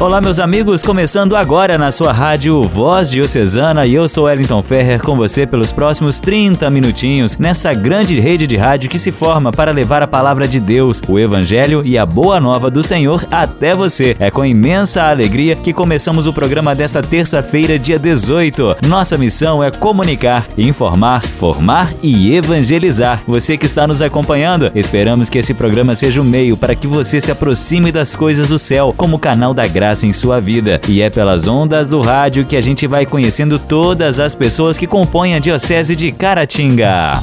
Olá, meus amigos, começando agora na sua rádio Voz Diocesana e eu sou Wellington Ferrer com você pelos próximos 30 minutinhos nessa grande rede de rádio que se forma para levar a palavra de Deus, o Evangelho e a boa nova do Senhor até você. É com imensa alegria que começamos o programa desta terça-feira, dia 18. Nossa missão é comunicar, informar, formar e evangelizar. Você que está nos acompanhando, esperamos que esse programa seja o um meio para que você se aproxime das coisas do céu, como canal da graça graça em sua vida. E é pelas ondas do rádio que a gente vai conhecendo todas as pessoas que compõem a Diocese de Caratinga.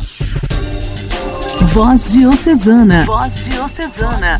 Voz Diocesana. Voz Diocesana.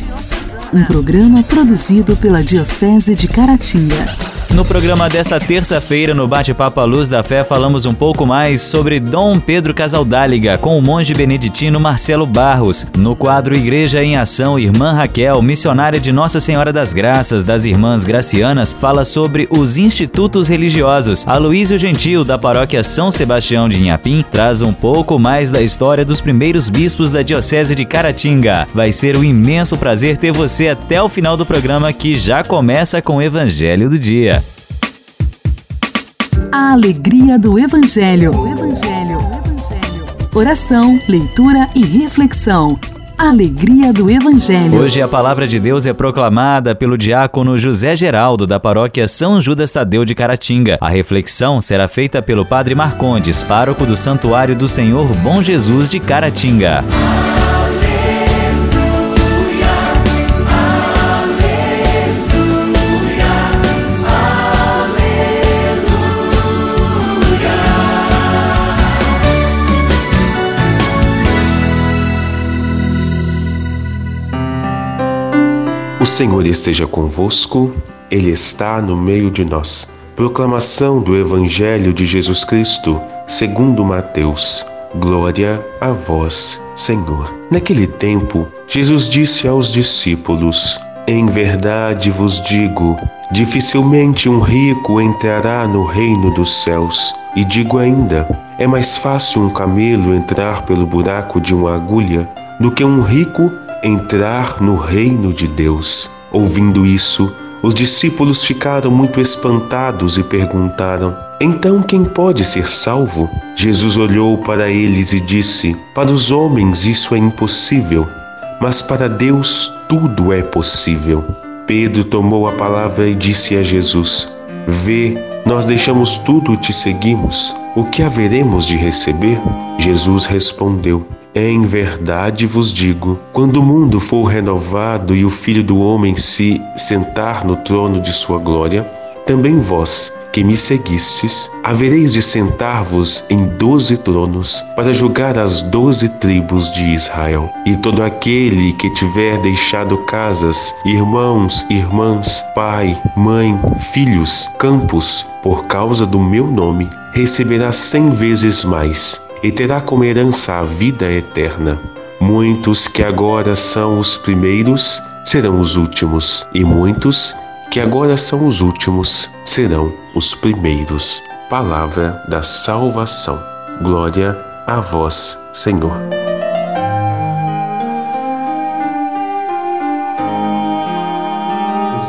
Um programa produzido pela Diocese de Caratinga. No programa dessa terça-feira, no Bate-Papo à Luz da Fé, falamos um pouco mais sobre Dom Pedro Casaldáliga com o monge beneditino Marcelo Barros. No quadro Igreja em Ação, Irmã Raquel, missionária de Nossa Senhora das Graças das Irmãs Gracianas, fala sobre os institutos religiosos. Aloísio Gentil, da paróquia São Sebastião de Inhapim, traz um pouco mais da história dos primeiros bispos da Diocese de Caratinga. Vai ser um imenso prazer ter você até o final do programa que já começa com o Evangelho do Dia. A alegria do Evangelho. O Evangelho. O Evangelho. Oração, leitura e reflexão. Alegria do Evangelho. Hoje a palavra de Deus é proclamada pelo diácono José Geraldo, da paróquia São Judas Tadeu de Caratinga. A reflexão será feita pelo padre Marcondes, pároco do Santuário do Senhor Bom Jesus de Caratinga. Senhor esteja convosco, Ele está no meio de nós. Proclamação do Evangelho de Jesus Cristo, segundo Mateus. Glória a vós, Senhor. Naquele tempo, Jesus disse aos discípulos: Em verdade vos digo, dificilmente um rico entrará no reino dos céus. E digo ainda: é mais fácil um camelo entrar pelo buraco de uma agulha do que um rico entrar no reino de Deus. Ouvindo isso, os discípulos ficaram muito espantados e perguntaram: Então quem pode ser salvo? Jesus olhou para eles e disse: Para os homens isso é impossível, mas para Deus tudo é possível. Pedro tomou a palavra e disse a Jesus: Vê, nós deixamos tudo e te seguimos. O que haveremos de receber? Jesus respondeu: em verdade vos digo: quando o mundo for renovado e o Filho do Homem se sentar no trono de sua glória, também vós, que me seguistes, havereis de sentar-vos em doze tronos para julgar as doze tribos de Israel. E todo aquele que tiver deixado casas, irmãos, irmãs, pai, mãe, filhos, campos, por causa do meu nome, receberá cem vezes mais e terá como herança a vida eterna. Muitos que agora são os primeiros serão os últimos, e muitos que agora são os últimos serão os primeiros. Palavra da salvação. Glória a vós, Senhor.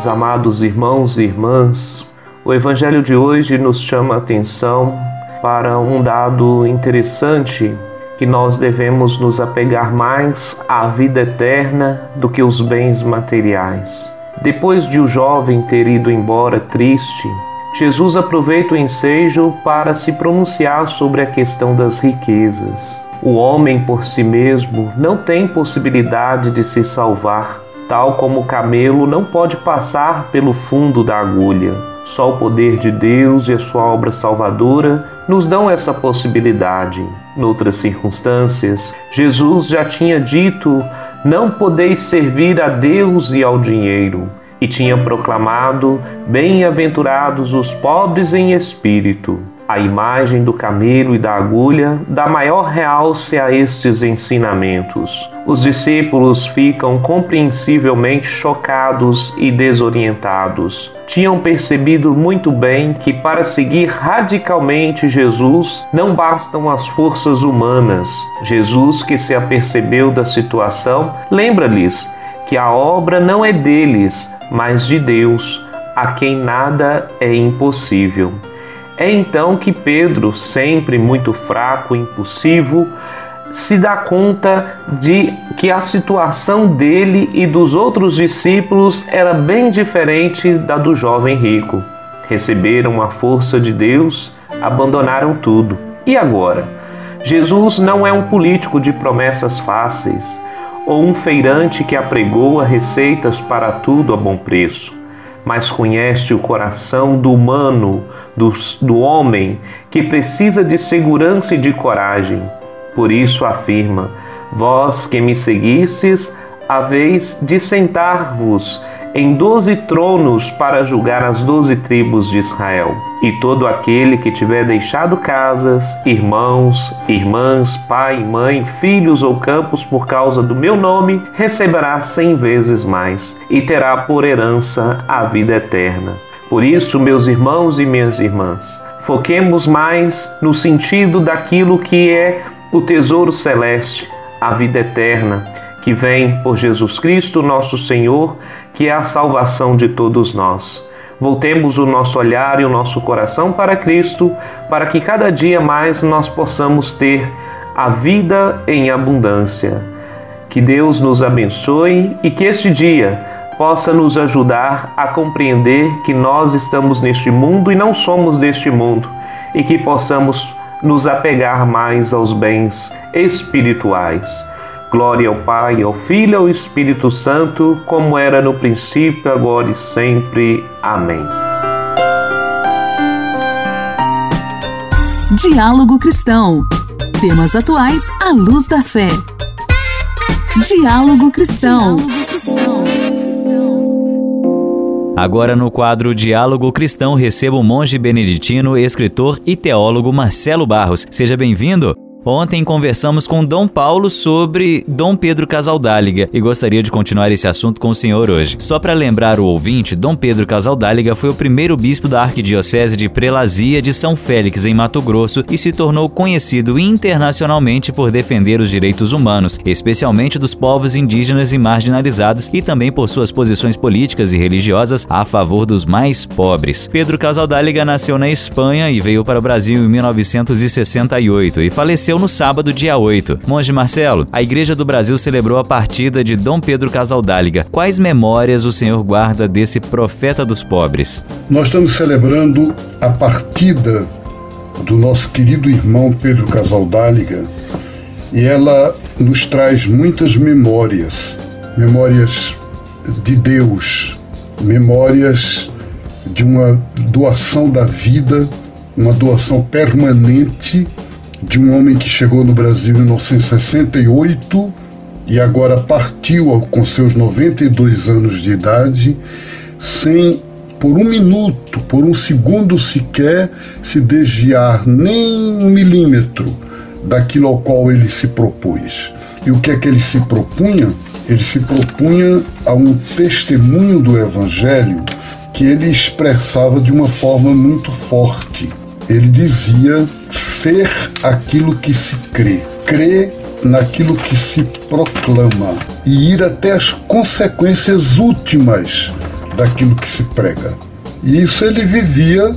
Amados irmãos e irmãs, o Evangelho de hoje nos chama a atenção para um dado interessante que nós devemos nos apegar mais à vida eterna do que os bens materiais. Depois de o jovem ter ido embora triste, Jesus aproveita o ensejo para se pronunciar sobre a questão das riquezas. O homem por si mesmo não tem possibilidade de se salvar, tal como o camelo não pode passar pelo fundo da agulha. Só o poder de Deus e a sua obra salvadora nos dão essa possibilidade. Noutras circunstâncias, Jesus já tinha dito: Não podeis servir a Deus e ao dinheiro, e tinha proclamado: Bem-aventurados os pobres em espírito. A imagem do camelo e da agulha dá maior realce a estes ensinamentos. Os discípulos ficam compreensivelmente chocados e desorientados. Tinham percebido muito bem que para seguir radicalmente Jesus não bastam as forças humanas. Jesus, que se apercebeu da situação, lembra-lhes que a obra não é deles, mas de Deus, a quem nada é impossível. É então que Pedro, sempre muito fraco e impulsivo, se dá conta de que a situação dele e dos outros discípulos era bem diferente da do jovem rico. Receberam a força de Deus, abandonaram tudo. E agora? Jesus não é um político de promessas fáceis ou um feirante que apregoa receitas para tudo a bom preço mas conhece o coração do humano, do, do homem, que precisa de segurança e de coragem. Por isso afirma: Vós que me seguistes, haveis de sentar-vos em doze tronos para julgar as doze tribos de Israel. E todo aquele que tiver deixado casas, irmãos, irmãs, pai, mãe, filhos ou campos por causa do meu nome, receberá cem vezes mais e terá por herança a vida eterna. Por isso, meus irmãos e minhas irmãs, foquemos mais no sentido daquilo que é o tesouro celeste, a vida eterna que vem por Jesus Cristo, nosso Senhor, que é a salvação de todos nós. Voltemos o nosso olhar e o nosso coração para Cristo, para que cada dia mais nós possamos ter a vida em abundância. Que Deus nos abençoe e que este dia possa nos ajudar a compreender que nós estamos neste mundo e não somos deste mundo, e que possamos nos apegar mais aos bens espirituais. Glória ao Pai, ao Filho e ao Espírito Santo, como era no princípio, agora e sempre. Amém. Diálogo Cristão. Temas atuais à luz da fé. Diálogo Cristão. Agora no quadro Diálogo Cristão recebo o monge beneditino, escritor e teólogo Marcelo Barros. Seja bem-vindo. Ontem conversamos com Dom Paulo sobre Dom Pedro Casaldáliga e gostaria de continuar esse assunto com o senhor hoje. Só para lembrar o ouvinte, Dom Pedro Casaldáliga foi o primeiro bispo da Arquidiocese de Prelazia de São Félix, em Mato Grosso, e se tornou conhecido internacionalmente por defender os direitos humanos, especialmente dos povos indígenas e marginalizados, e também por suas posições políticas e religiosas a favor dos mais pobres. Pedro Casaldáliga nasceu na Espanha e veio para o Brasil em 1968 e faleceu faleceu no sábado, dia 8. Monge Marcelo, a Igreja do Brasil celebrou a partida de Dom Pedro Casaldáliga. Quais memórias o senhor guarda desse profeta dos pobres? Nós estamos celebrando a partida do nosso querido irmão Pedro Casaldáliga e ela nos traz muitas memórias, memórias de Deus, memórias de uma doação da vida, uma doação permanente de um homem que chegou no Brasil em 1968 e agora partiu com seus 92 anos de idade, sem por um minuto, por um segundo sequer, se desviar nem um milímetro daquilo ao qual ele se propôs. E o que é que ele se propunha? Ele se propunha a um testemunho do Evangelho que ele expressava de uma forma muito forte. Ele dizia ser aquilo que se crê, crer naquilo que se proclama e ir até as consequências últimas daquilo que se prega. E isso ele vivia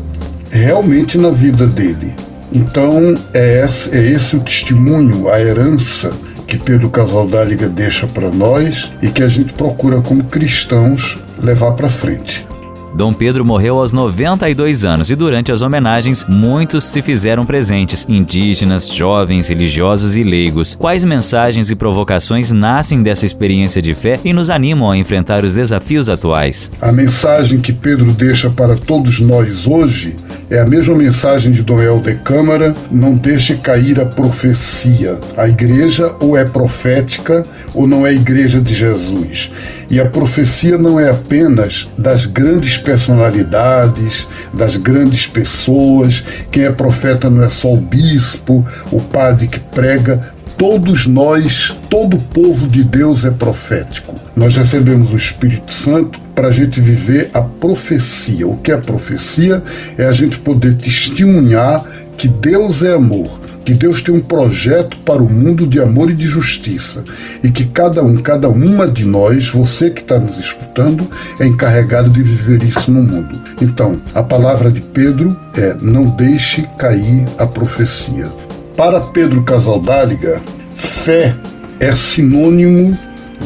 realmente na vida dele. Então é esse, é esse o testemunho, a herança que Pedro Casaldáliga deixa para nós e que a gente procura como cristãos levar para frente. Dom Pedro morreu aos 92 anos e durante as homenagens muitos se fizeram presentes, indígenas, jovens, religiosos e leigos. Quais mensagens e provocações nascem dessa experiência de fé e nos animam a enfrentar os desafios atuais? A mensagem que Pedro deixa para todos nós hoje é a mesma mensagem de Dom de Câmara: não deixe cair a profecia. A igreja ou é profética ou não é igreja de Jesus. E a profecia não é apenas das grandes personalidades, das grandes pessoas. Quem é profeta não é só o bispo, o padre que prega. Todos nós, todo povo de Deus é profético. Nós recebemos o Espírito Santo para a gente viver a profecia. O que é profecia? É a gente poder testemunhar que Deus é amor, que Deus tem um projeto para o mundo de amor e de justiça e que cada um, cada uma de nós, você que está nos escutando, é encarregado de viver isso no mundo. Então, a palavra de Pedro é: não deixe cair a profecia. Para Pedro Casaldáliga, fé é sinônimo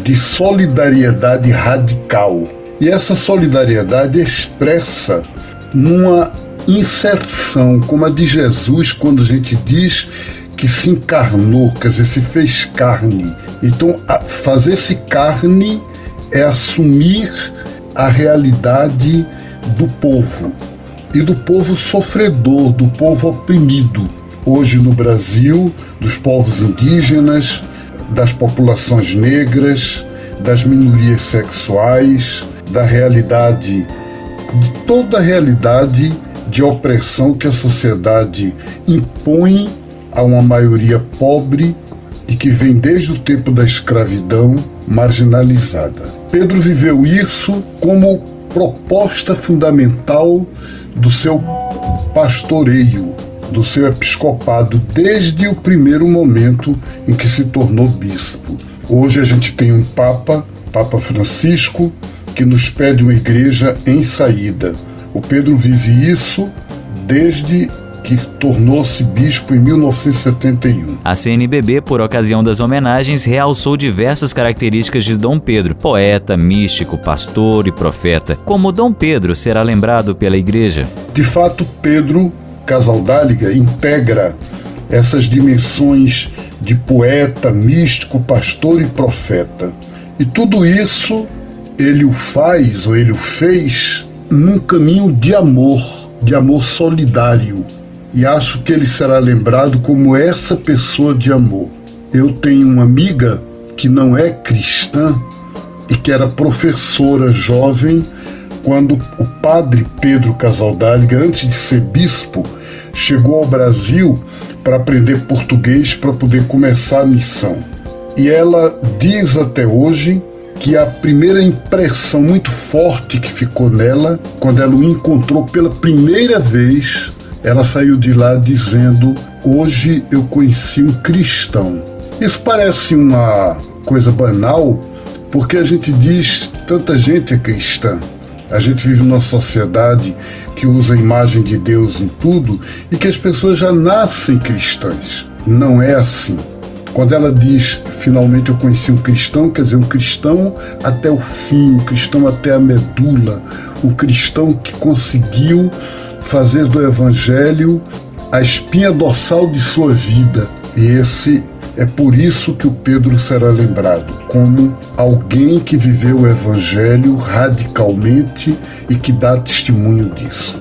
de solidariedade radical. E essa solidariedade é expressa numa inserção, como a de Jesus, quando a gente diz que se encarnou, quer dizer, se fez carne. Então, fazer-se carne é assumir a realidade do povo e do povo sofredor, do povo oprimido. Hoje no Brasil, dos povos indígenas, das populações negras, das minorias sexuais, da realidade, de toda a realidade de opressão que a sociedade impõe a uma maioria pobre e que vem desde o tempo da escravidão marginalizada. Pedro viveu isso como proposta fundamental do seu pastoreio, do seu episcopado, desde o primeiro momento em que se tornou bispo. Hoje a gente tem um Papa, Papa Francisco, que nos pede uma igreja em saída o Pedro vive isso desde que tornou-se bispo em 1971. A CNBB, por ocasião das homenagens, realçou diversas características de Dom Pedro, poeta, místico, pastor e profeta. Como Dom Pedro será lembrado pela Igreja? De fato, Pedro Casaldáliga integra essas dimensões de poeta, místico, pastor e profeta. E tudo isso ele o faz, ou ele o fez, num caminho de amor, de amor solidário. E acho que ele será lembrado como essa pessoa de amor. Eu tenho uma amiga que não é cristã e que era professora jovem quando o padre Pedro Casaldáliga, antes de ser bispo, chegou ao Brasil para aprender português para poder começar a missão. E ela diz até hoje que a primeira impressão muito forte que ficou nela, quando ela o encontrou pela primeira vez, ela saiu de lá dizendo: Hoje eu conheci um cristão. Isso parece uma coisa banal, porque a gente diz tanta gente é cristã. A gente vive numa sociedade que usa a imagem de Deus em tudo e que as pessoas já nascem cristãs. Não é assim. Quando ela diz, finalmente eu conheci um cristão, quer dizer, um cristão até o fim, um cristão até a medula, um cristão que conseguiu fazer do Evangelho a espinha dorsal de sua vida. E esse é por isso que o Pedro será lembrado como alguém que viveu o Evangelho radicalmente e que dá testemunho disso.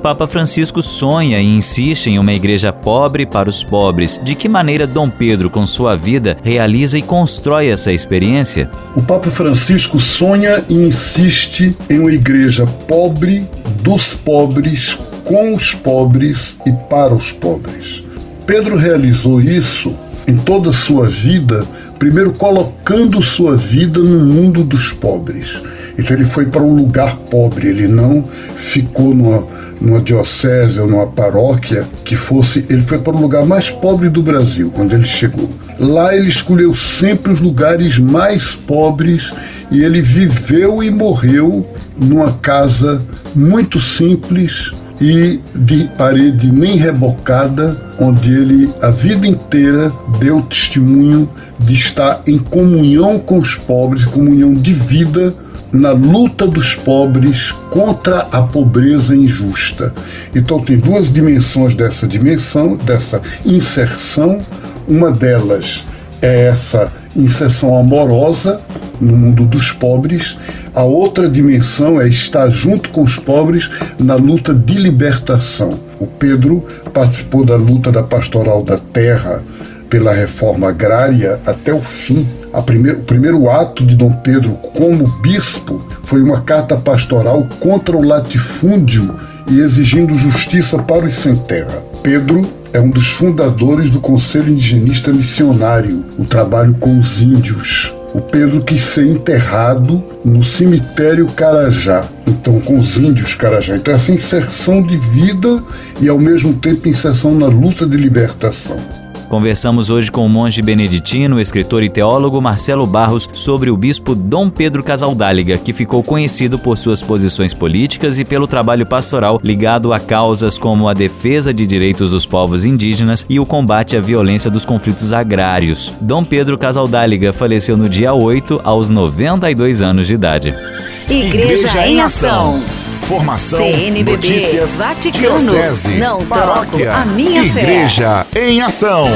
Papa Francisco sonha e insiste em uma igreja pobre para os pobres. De que maneira Dom Pedro, com sua vida, realiza e constrói essa experiência? O Papa Francisco sonha e insiste em uma igreja pobre, dos pobres, com os pobres e para os pobres. Pedro realizou isso em toda a sua vida, primeiro colocando sua vida no mundo dos pobres. Então ele foi para um lugar pobre, ele não ficou numa, numa diocese ou numa paróquia que fosse. Ele foi para o lugar mais pobre do Brasil quando ele chegou. Lá ele escolheu sempre os lugares mais pobres e ele viveu e morreu numa casa muito simples e de parede nem rebocada, onde ele a vida inteira deu testemunho de estar em comunhão com os pobres, comunhão de vida na luta dos pobres contra a pobreza injusta. Então tem duas dimensões dessa dimensão, dessa inserção. Uma delas é essa inserção amorosa no mundo dos pobres. A outra dimensão é estar junto com os pobres na luta de libertação. O Pedro participou da luta da pastoral da terra pela reforma agrária até o fim. Primeir, o primeiro ato de Dom Pedro como bispo foi uma carta pastoral contra o latifúndio e exigindo justiça para os sem terra. Pedro é um dos fundadores do Conselho Indigenista Missionário, o trabalho com os índios. O Pedro quis ser enterrado no cemitério Carajá, então com os índios Carajá. Então essa inserção de vida e ao mesmo tempo inserção na luta de libertação. Conversamos hoje com o monge beneditino, escritor e teólogo Marcelo Barros sobre o bispo Dom Pedro Casaldáliga, que ficou conhecido por suas posições políticas e pelo trabalho pastoral ligado a causas como a defesa de direitos dos povos indígenas e o combate à violência dos conflitos agrários. Dom Pedro Casaldáliga faleceu no dia 8, aos 92 anos de idade. Igreja, Igreja em Ação. Informação, CNBB, notícias, Vaticano, diocese, não paróquia, a minha Igreja fé. em Ação.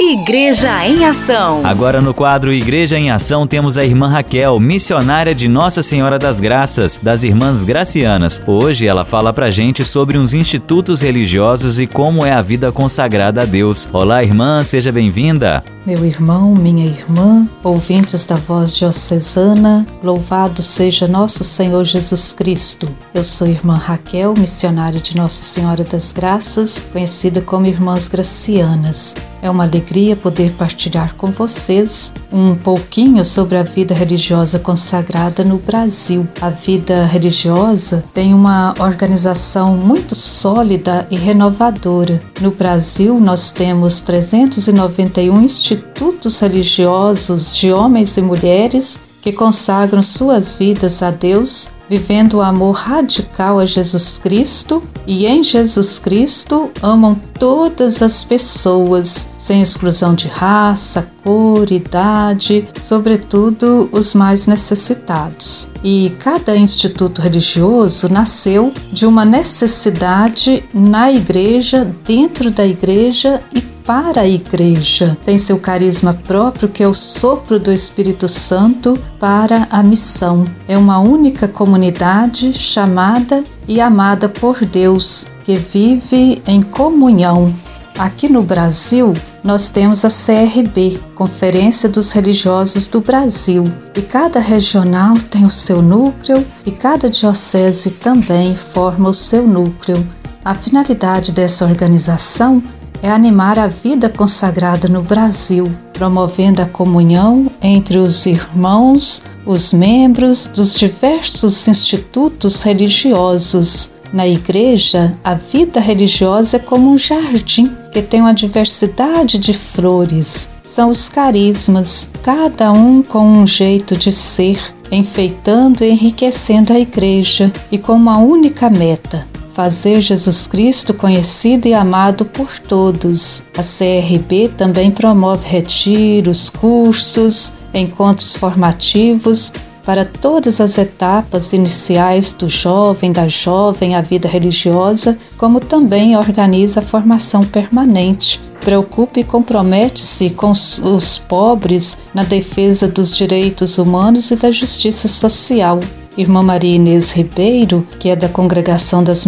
Igreja em Ação. Agora no quadro Igreja em Ação temos a irmã Raquel, missionária de Nossa Senhora das Graças, das Irmãs Gracianas. Hoje ela fala pra gente sobre uns institutos religiosos e como é a vida consagrada a Deus. Olá, irmã, seja bem-vinda. Meu irmão, minha irmã, ouvintes da voz diocesana, louvado seja nosso Senhor Jesus Cristo. Eu sou irmã Raquel, missionária de Nossa Senhora das Graças, conhecida como Irmãs Gracianas. É uma alegria poder partilhar com vocês um pouquinho sobre a vida religiosa consagrada no Brasil. A vida religiosa tem uma organização muito sólida e renovadora. No Brasil, nós temos 391 institutos religiosos de homens e mulheres que consagram suas vidas a Deus, vivendo o amor radical a Jesus Cristo e em Jesus Cristo amam todas as pessoas, sem exclusão de raça, cor, idade, sobretudo os mais necessitados. E cada instituto religioso nasceu de uma necessidade na igreja, dentro da igreja e para a igreja. Tem seu carisma próprio, que é o sopro do Espírito Santo para a missão. É uma única comunidade chamada e amada por Deus, que vive em comunhão. Aqui no Brasil, nós temos a CRB, Conferência dos Religiosos do Brasil, e cada regional tem o seu núcleo e cada diocese também forma o seu núcleo. A finalidade dessa organização é animar a vida consagrada no Brasil, promovendo a comunhão entre os irmãos, os membros dos diversos institutos religiosos. Na igreja, a vida religiosa é como um jardim que tem uma diversidade de flores. São os carismas, cada um com um jeito de ser, enfeitando e enriquecendo a igreja e com uma única meta: fazer Jesus Cristo conhecido e amado por todos. A CRB também promove retiros, cursos, encontros formativos para todas as etapas iniciais do jovem, da jovem à vida religiosa, como também organiza a formação permanente. Preocupa e compromete-se com os pobres na defesa dos direitos humanos e da justiça social. Irmã Maria Inês Ribeiro, que é da Congregação das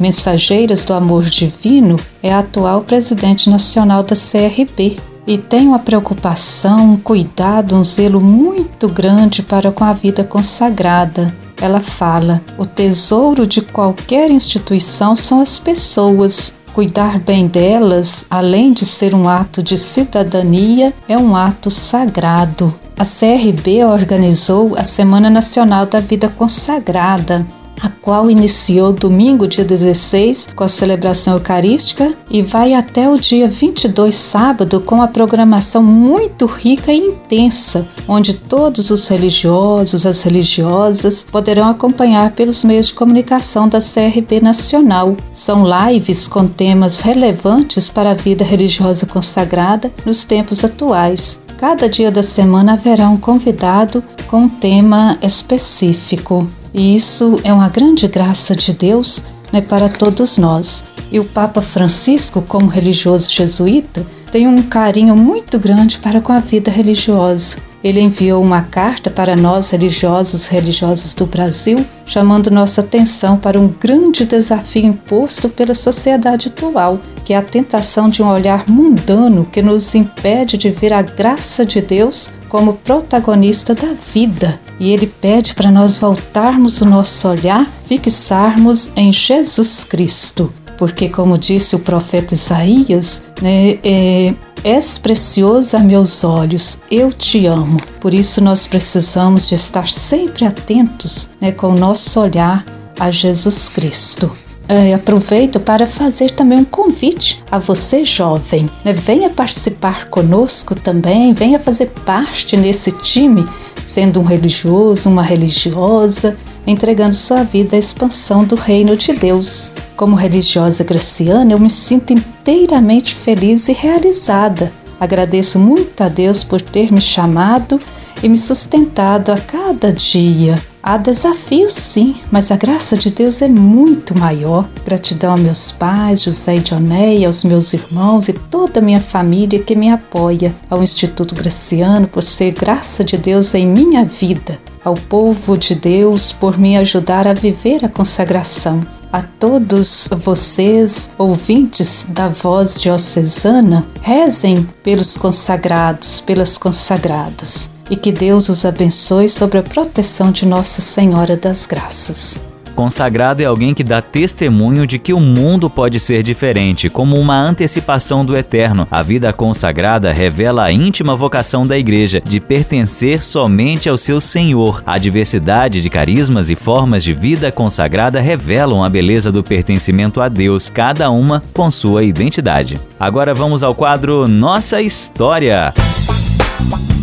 Mensageiras do Amor Divino, é a atual presidente nacional da CRB e tem uma preocupação, um cuidado, um zelo muito grande para com a vida consagrada. Ela fala: o tesouro de qualquer instituição são as pessoas. Cuidar bem delas, além de ser um ato de cidadania, é um ato sagrado. A CRB organizou a Semana Nacional da Vida Consagrada, a qual iniciou domingo, dia 16, com a celebração eucarística e vai até o dia 22, sábado, com a programação muito rica e intensa, onde todos os religiosos, as religiosas poderão acompanhar pelos meios de comunicação da CRB Nacional. São lives com temas relevantes para a vida religiosa consagrada nos tempos atuais. Cada dia da semana haverá um convidado com um tema específico. E isso é uma grande graça de Deus né, para todos nós. E o Papa Francisco, como religioso jesuíta, tem um carinho muito grande para com a vida religiosa. ele enviou uma carta para nós religiosos religiosas do Brasil, chamando nossa atenção para um grande desafio imposto pela sociedade atual, que é a tentação de um olhar mundano que nos impede de ver a graça de Deus como protagonista da vida. E ele pede para nós voltarmos o nosso olhar, fixarmos em Jesus Cristo. Porque, como disse o profeta Isaías, né, é, És precioso a meus olhos, eu te amo. Por isso nós precisamos de estar sempre atentos né, com o nosso olhar a Jesus Cristo. É, aproveito para fazer também um convite a você, jovem. Né? Venha participar conosco também, venha fazer parte nesse time, sendo um religioso, uma religiosa, entregando sua vida à expansão do reino de Deus. Como religiosa graciana, eu me sinto inteiramente feliz e realizada. Agradeço muito a Deus por ter me chamado e me sustentado a cada dia. Há desafios sim, mas a graça de Deus é muito maior. Gratidão a meus pais, José e Dionéia, aos meus irmãos e toda a minha família que me apoia, ao Instituto Graciano por ser graça de Deus em minha vida, ao povo de Deus por me ajudar a viver a consagração a todos vocês, ouvintes da voz diocesana, rezem pelos consagrados, pelas consagradas, e que Deus os abençoe sobre a proteção de Nossa Senhora das Graças. Consagrado é alguém que dá testemunho de que o mundo pode ser diferente, como uma antecipação do eterno. A vida consagrada revela a íntima vocação da igreja de pertencer somente ao seu Senhor. A diversidade de carismas e formas de vida consagrada revelam a beleza do pertencimento a Deus, cada uma com sua identidade. Agora vamos ao quadro Nossa História.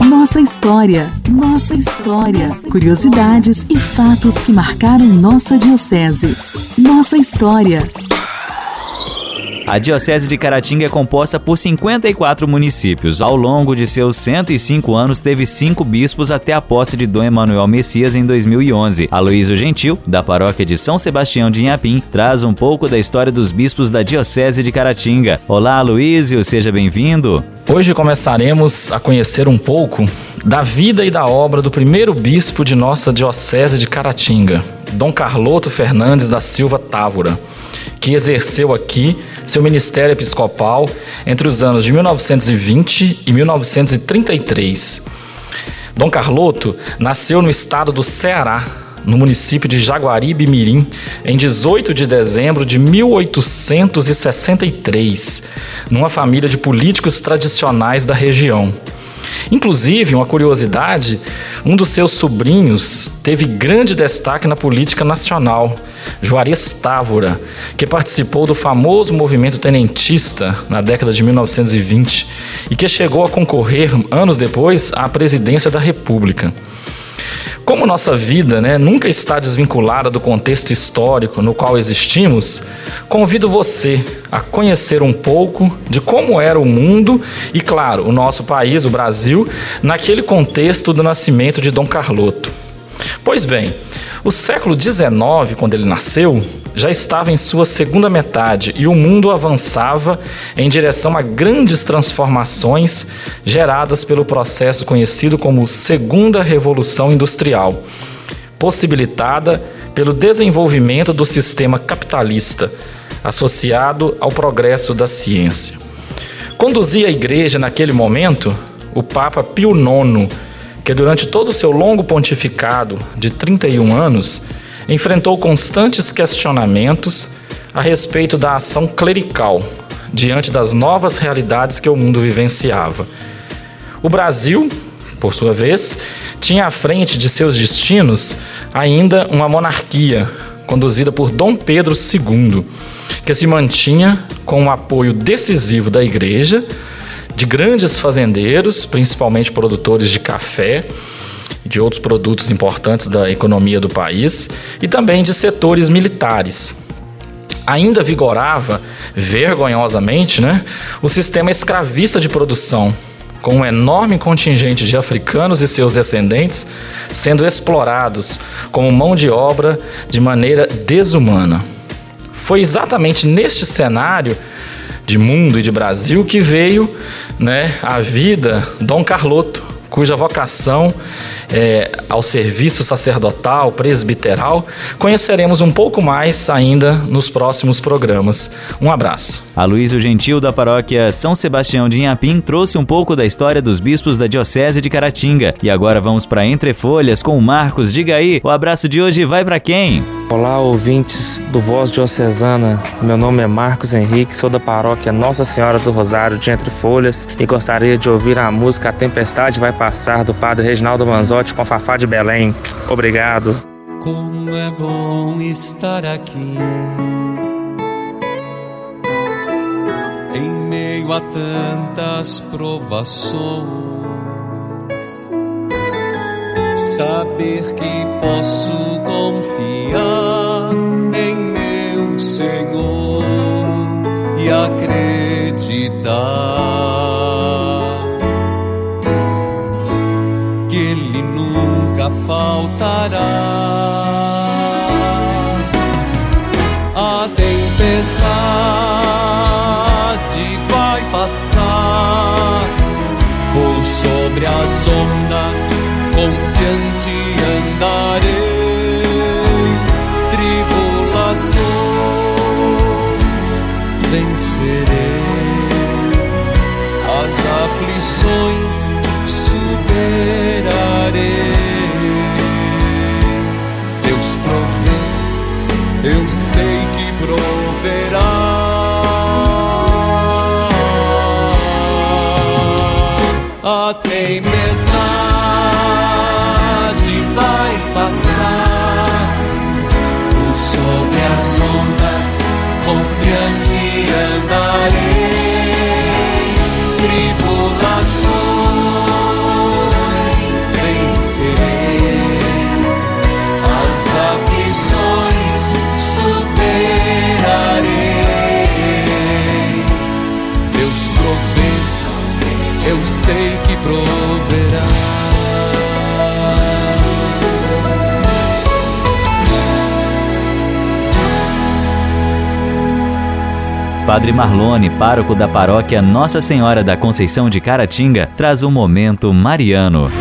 Nossa história, nossa história. Curiosidades e fatos que marcaram nossa diocese. Nossa história. A Diocese de Caratinga é composta por 54 municípios. Ao longo de seus 105 anos, teve cinco bispos até a posse de Dom Emanuel Messias em 2011. Aloysio Gentil, da paróquia de São Sebastião de Inhapim, traz um pouco da história dos bispos da Diocese de Caratinga. Olá, Aloysio, seja bem-vindo. Hoje começaremos a conhecer um pouco da vida e da obra do primeiro bispo de nossa Diocese de Caratinga, Dom Carloto Fernandes da Silva Távora, que exerceu aqui seu ministério episcopal entre os anos de 1920 e 1933. Dom Carloto nasceu no estado do Ceará, no município de Jaguaribe Mirim, em 18 de dezembro de 1863, numa família de políticos tradicionais da região. Inclusive, uma curiosidade, um dos seus sobrinhos teve grande destaque na política nacional, Juarez Távora, que participou do famoso movimento tenentista na década de 1920 e que chegou a concorrer anos depois à presidência da República. Como nossa vida né, nunca está desvinculada do contexto histórico no qual existimos, convido você a conhecer um pouco de como era o mundo e, claro, o nosso país, o Brasil, naquele contexto do nascimento de Dom Carloto. Pois bem, o século XIX, quando ele nasceu, já estava em sua segunda metade e o mundo avançava em direção a grandes transformações geradas pelo processo conhecido como Segunda Revolução Industrial, possibilitada pelo desenvolvimento do sistema capitalista associado ao progresso da ciência. Conduzia a igreja naquele momento o Papa Pio IX, que durante todo o seu longo pontificado de 31 anos enfrentou constantes questionamentos a respeito da ação clerical diante das novas realidades que o mundo vivenciava. O Brasil, por sua vez, tinha à frente de seus destinos ainda uma monarquia conduzida por Dom Pedro II, que se mantinha com o apoio decisivo da igreja, de grandes fazendeiros, principalmente produtores de café, de outros produtos importantes da economia do país e também de setores militares. Ainda vigorava, vergonhosamente, né, o sistema escravista de produção, com um enorme contingente de africanos e seus descendentes sendo explorados como mão de obra de maneira desumana. Foi exatamente neste cenário de mundo e de Brasil que veio né, a vida Dom Carloto, cuja vocação é ao serviço sacerdotal, presbiteral, conheceremos um pouco mais ainda nos próximos programas. Um abraço. Aloysio Gentil, da paróquia São Sebastião de Inhapim, trouxe um pouco da história dos bispos da Diocese de Caratinga. E agora vamos para Entre Folhas com o Marcos. Diga aí, o abraço de hoje vai para quem? Olá, ouvintes do Voz Diocesana. Meu nome é Marcos Henrique, sou da paróquia Nossa Senhora do Rosário de Entre Folhas e gostaria de ouvir a música A Tempestade Vai Passar do Padre Reginaldo Manzotti com Fafá de Belém. Obrigado. Como é bom estar aqui em meio a tantas provações saber que posso confiar em meu Senhor e acreditar tempestade vai passar por sobre as ondas Padre Marlone, pároco da paróquia Nossa Senhora da Conceição de Caratinga, traz um momento mariano.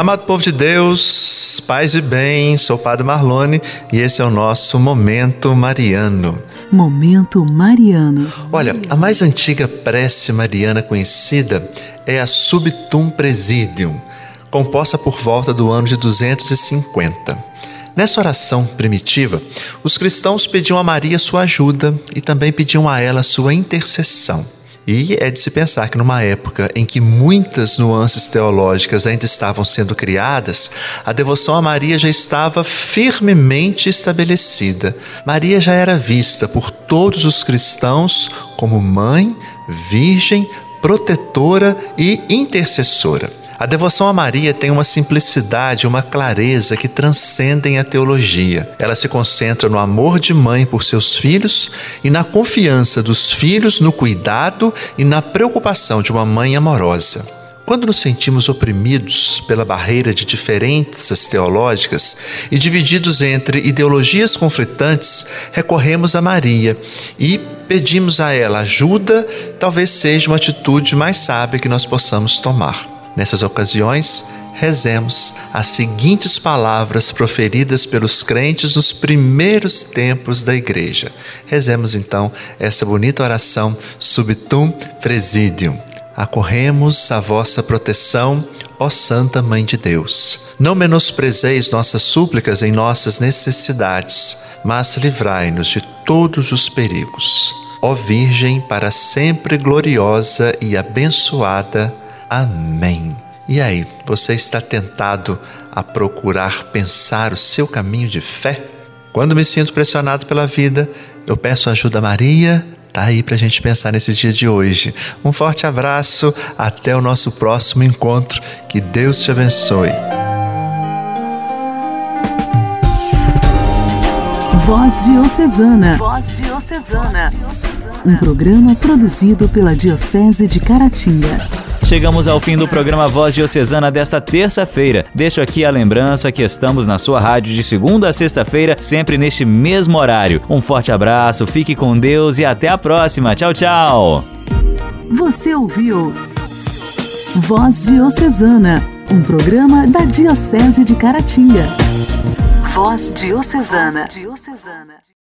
Amado povo de Deus, paz e bem, sou o Padre Marlone e esse é o nosso Momento Mariano. Momento Mariano. Olha, a mais antiga prece mariana conhecida é a Subtum Presidium, composta por volta do ano de 250. Nessa oração primitiva, os cristãos pediam a Maria sua ajuda e também pediam a ela sua intercessão. E é de se pensar que numa época em que muitas nuances teológicas ainda estavam sendo criadas, a devoção a Maria já estava firmemente estabelecida. Maria já era vista por todos os cristãos como mãe, virgem, protetora e intercessora. A devoção a Maria tem uma simplicidade, uma clareza que transcendem a teologia. Ela se concentra no amor de mãe por seus filhos e na confiança dos filhos no cuidado e na preocupação de uma mãe amorosa. Quando nos sentimos oprimidos pela barreira de diferenças teológicas e divididos entre ideologias conflitantes, recorremos a Maria e pedimos a ela ajuda, talvez seja uma atitude mais sábia que nós possamos tomar. Nessas ocasiões, rezemos as seguintes palavras proferidas pelos crentes nos primeiros tempos da igreja. Rezemos então essa bonita oração Subtum Presidium. Acorremos a vossa proteção, ó Santa Mãe de Deus. Não menosprezeis nossas súplicas em nossas necessidades, mas livrai-nos de todos os perigos. Ó Virgem, para sempre gloriosa e abençoada. Amém. E aí, você está tentado a procurar pensar o seu caminho de fé? Quando me sinto pressionado pela vida, eu peço ajuda a Maria. Tá aí para a gente pensar nesse dia de hoje. Um forte abraço, até o nosso próximo encontro. Que Deus te abençoe. Voz Diocesana. Voz Diocesana. Um programa produzido pela Diocese de Caratinga. Chegamos ao fim do programa Voz Diocesana desta terça-feira. Deixo aqui a lembrança que estamos na sua rádio de segunda a sexta-feira, sempre neste mesmo horário. Um forte abraço, fique com Deus e até a próxima. Tchau, tchau. Você ouviu Voz Diocesana, um programa da Diocese de Caratinga. Voz Diocesana.